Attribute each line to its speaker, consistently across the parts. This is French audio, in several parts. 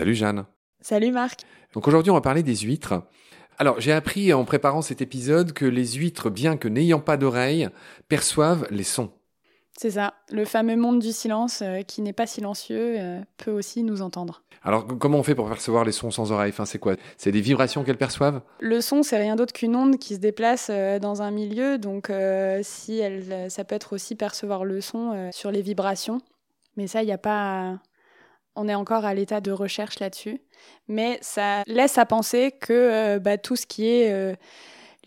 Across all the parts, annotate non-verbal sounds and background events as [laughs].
Speaker 1: Salut Jeanne.
Speaker 2: Salut Marc.
Speaker 1: Donc aujourd'hui, on va parler des huîtres. Alors, j'ai appris en préparant cet épisode que les huîtres, bien que n'ayant pas d'oreilles, perçoivent les sons.
Speaker 2: C'est ça, le fameux monde du silence euh, qui n'est pas silencieux euh, peut aussi nous entendre.
Speaker 1: Alors, comment on fait pour percevoir les sons sans oreilles? Enfin, C'est quoi? C'est des vibrations qu'elles perçoivent?
Speaker 2: Le son, c'est rien d'autre qu'une onde qui se déplace euh, dans un milieu. Donc, si elle, ça peut être aussi percevoir le son sur les vibrations. Mais ça, il n'y a pas. On est encore à l'état de recherche là-dessus. Mais ça laisse à penser que bah, tout ce qui est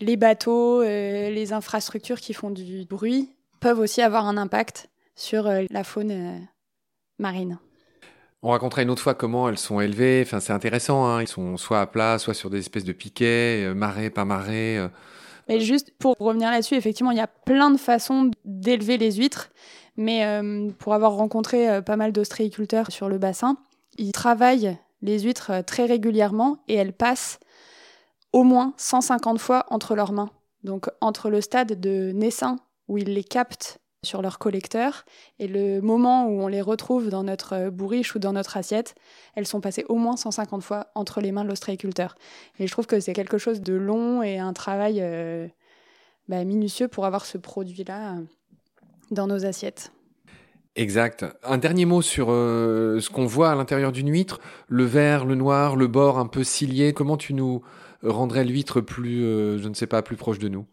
Speaker 2: les bateaux, les infrastructures qui font du bruit, peuvent aussi avoir un impact sur euh, la faune euh, marine.
Speaker 1: On racontera une autre fois comment elles sont élevées. Enfin, c'est intéressant. Hein. Ils sont soit à plat, soit sur des espèces de piquets, euh, marée par marée.
Speaker 2: Mais juste pour revenir là-dessus, effectivement, il y a plein de façons d'élever les huîtres. Mais pour avoir rencontré pas mal d'ostréiculteurs sur le bassin, ils travaillent les huîtres très régulièrement et elles passent au moins 150 fois entre leurs mains. Donc entre le stade de naissant où ils les captent sur leur collecteur et le moment où on les retrouve dans notre bourriche ou dans notre assiette, elles sont passées au moins 150 fois entre les mains de l'ostréiculteur. Et je trouve que c'est quelque chose de long et un travail euh, bah, minutieux pour avoir ce produit-là euh, dans nos assiettes.
Speaker 1: Exact. Un dernier mot sur euh, ce qu'on voit à l'intérieur d'une huître, le vert, le noir, le bord un peu cilié. Comment tu nous rendrais l'huître plus, je ne sais pas, plus proche de nous?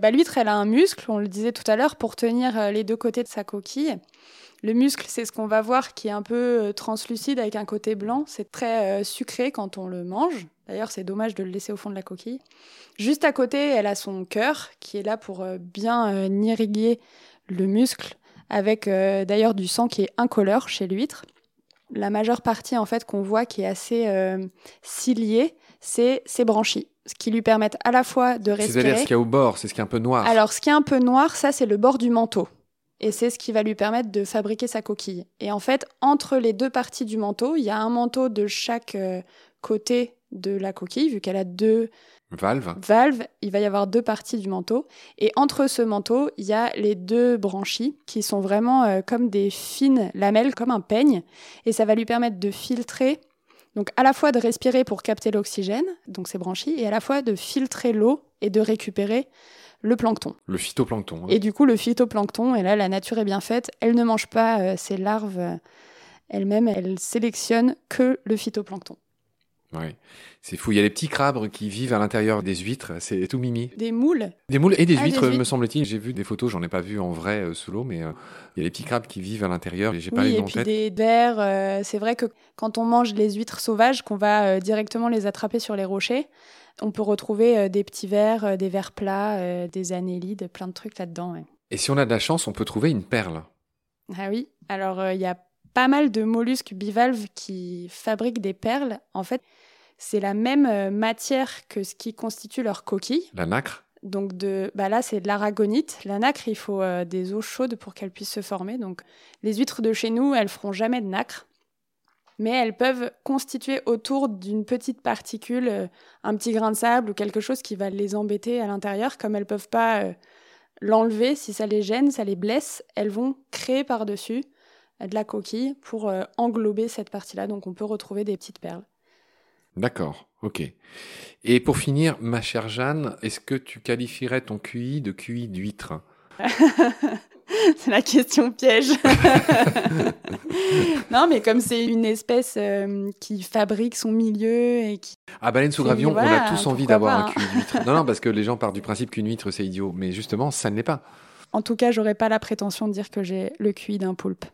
Speaker 2: Bah, L'huître, elle a un muscle, on le disait tout à l'heure, pour tenir euh, les deux côtés de sa coquille. Le muscle, c'est ce qu'on va voir qui est un peu euh, translucide avec un côté blanc. C'est très euh, sucré quand on le mange. D'ailleurs, c'est dommage de le laisser au fond de la coquille. Juste à côté, elle a son cœur qui est là pour bien irriguer le muscle, avec d'ailleurs du sang qui est incolore chez l'huître. La majeure partie en fait qu'on voit qui est assez ciliée, c'est ses branchies ce qui lui permettent à la fois de respirer.
Speaker 1: C'est-à-dire ce qu'il y a au bord, c'est ce qui est un peu noir.
Speaker 2: Alors, ce qui est un peu noir, ça, c'est le bord du manteau. Et c'est ce qui va lui permettre de fabriquer sa coquille. Et en fait, entre les deux parties du manteau, il y a un manteau de chaque euh, côté de la coquille, vu qu'elle a deux
Speaker 1: valves.
Speaker 2: valves. Il va y avoir deux parties du manteau. Et entre ce manteau, il y a les deux branchies qui sont vraiment euh, comme des fines lamelles, comme un peigne. Et ça va lui permettre de filtrer donc à la fois de respirer pour capter l'oxygène, donc ses branchies, et à la fois de filtrer l'eau et de récupérer le plancton.
Speaker 1: Le phytoplancton. Hein.
Speaker 2: Et du coup, le phytoplancton, et là, la nature est bien faite, elle ne mange pas euh, ses larves euh, elle-même, elle sélectionne que le phytoplancton.
Speaker 1: Oui, c'est fou. Il y a des petits crabes qui vivent à l'intérieur des huîtres. C'est tout mimi.
Speaker 2: Des moules.
Speaker 1: Des moules et des, ah, huîtres, me semble-t-il. J'ai vu des photos, j'en ai pas vu en vrai euh, sous l'eau, mais euh, il y a des petits crabes qui vivent à l'intérieur.
Speaker 2: J'ai pas les et puis des vers. Euh, c'est vrai que quand on mange les huîtres sauvages, qu'on va directement les attraper sur les rochers, on peut retrouver des petits vers, des vers plats, des annélides, plein de trucs là-dedans.
Speaker 1: Et si on a de la chance, on peut trouver une perle.
Speaker 2: Ah oui. Alors il y a pas mal de mollusques bivalves qui fabriquent des perles. En fait, c'est la même euh, matière que ce qui constitue leur coquille.
Speaker 1: La nacre
Speaker 2: donc de, bah là c'est de l'aragonite. La nacre, il faut euh, des eaux chaudes pour qu'elle puisse se former. Donc les huîtres de chez nous, elles feront jamais de nacre, mais elles peuvent constituer autour d'une petite particule euh, un petit grain de sable ou quelque chose qui va les embêter à l'intérieur. Comme elles peuvent pas l'enlever, si ça les gêne, ça les blesse, elles vont créer par dessus de la coquille pour euh, englober cette partie-là. Donc on peut retrouver des petites perles.
Speaker 1: D'accord, ok. Et pour finir, ma chère Jeanne, est-ce que tu qualifierais ton QI de QI d'huître? [laughs]
Speaker 2: C'est la question piège. [laughs] non, mais comme c'est une espèce euh, qui fabrique son milieu et qui.
Speaker 1: Ah, baleine sous gravillon, on a tous envie d'avoir un QI d'huître. non, non, parce que les gens partent du principe qu'une huître, c'est idiot. Mais justement, ça ne l'est pas.
Speaker 2: En tout cas, j'aurais pas la prétention de dire que j'ai le QI d'un poulpe.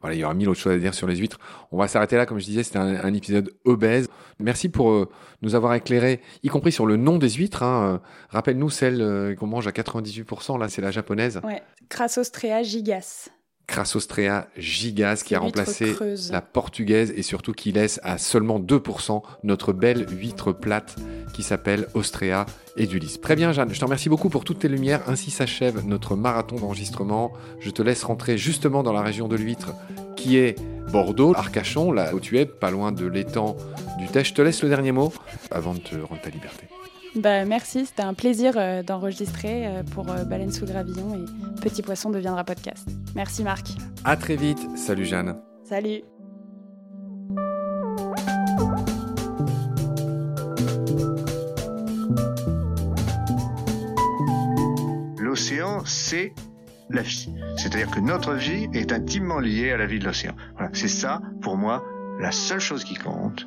Speaker 1: Voilà, il y aura mille autres choses à dire sur les huîtres. On va s'arrêter là, comme je disais, c'était un, épisode obèse. Merci pour euh, nous avoir éclairé, y compris sur le nom des huîtres. Hein. Euh, rappelle-nous celle euh, qu'on mange à 98%, là c'est la japonaise.
Speaker 2: Ouais, Crassostrea gigas.
Speaker 1: Crassostrea gigas qui a remplacé la portugaise et surtout qui laisse à seulement 2% notre belle huître plate qui s'appelle Ostrea Edulis. Très bien Jeanne, je te remercie beaucoup pour toutes tes lumières. Ainsi s'achève notre marathon d'enregistrement. Je te laisse rentrer justement dans la région de l'huître qui est Bordeaux, Arcachon, là où tu es, pas loin de l'étang du Teche. Je te laisse le dernier mot avant de te rendre ta liberté.
Speaker 2: Bah, merci, c'était un plaisir euh, d'enregistrer euh, pour euh, Baleine sous gravillon et Petit Poisson deviendra podcast. Merci Marc.
Speaker 1: À très vite. Salut Jeanne.
Speaker 2: Salut.
Speaker 3: L'océan, c'est la vie. C'est-à-dire que notre vie est intimement liée à la vie de l'océan. Voilà. C'est ça, pour moi, la seule chose qui compte.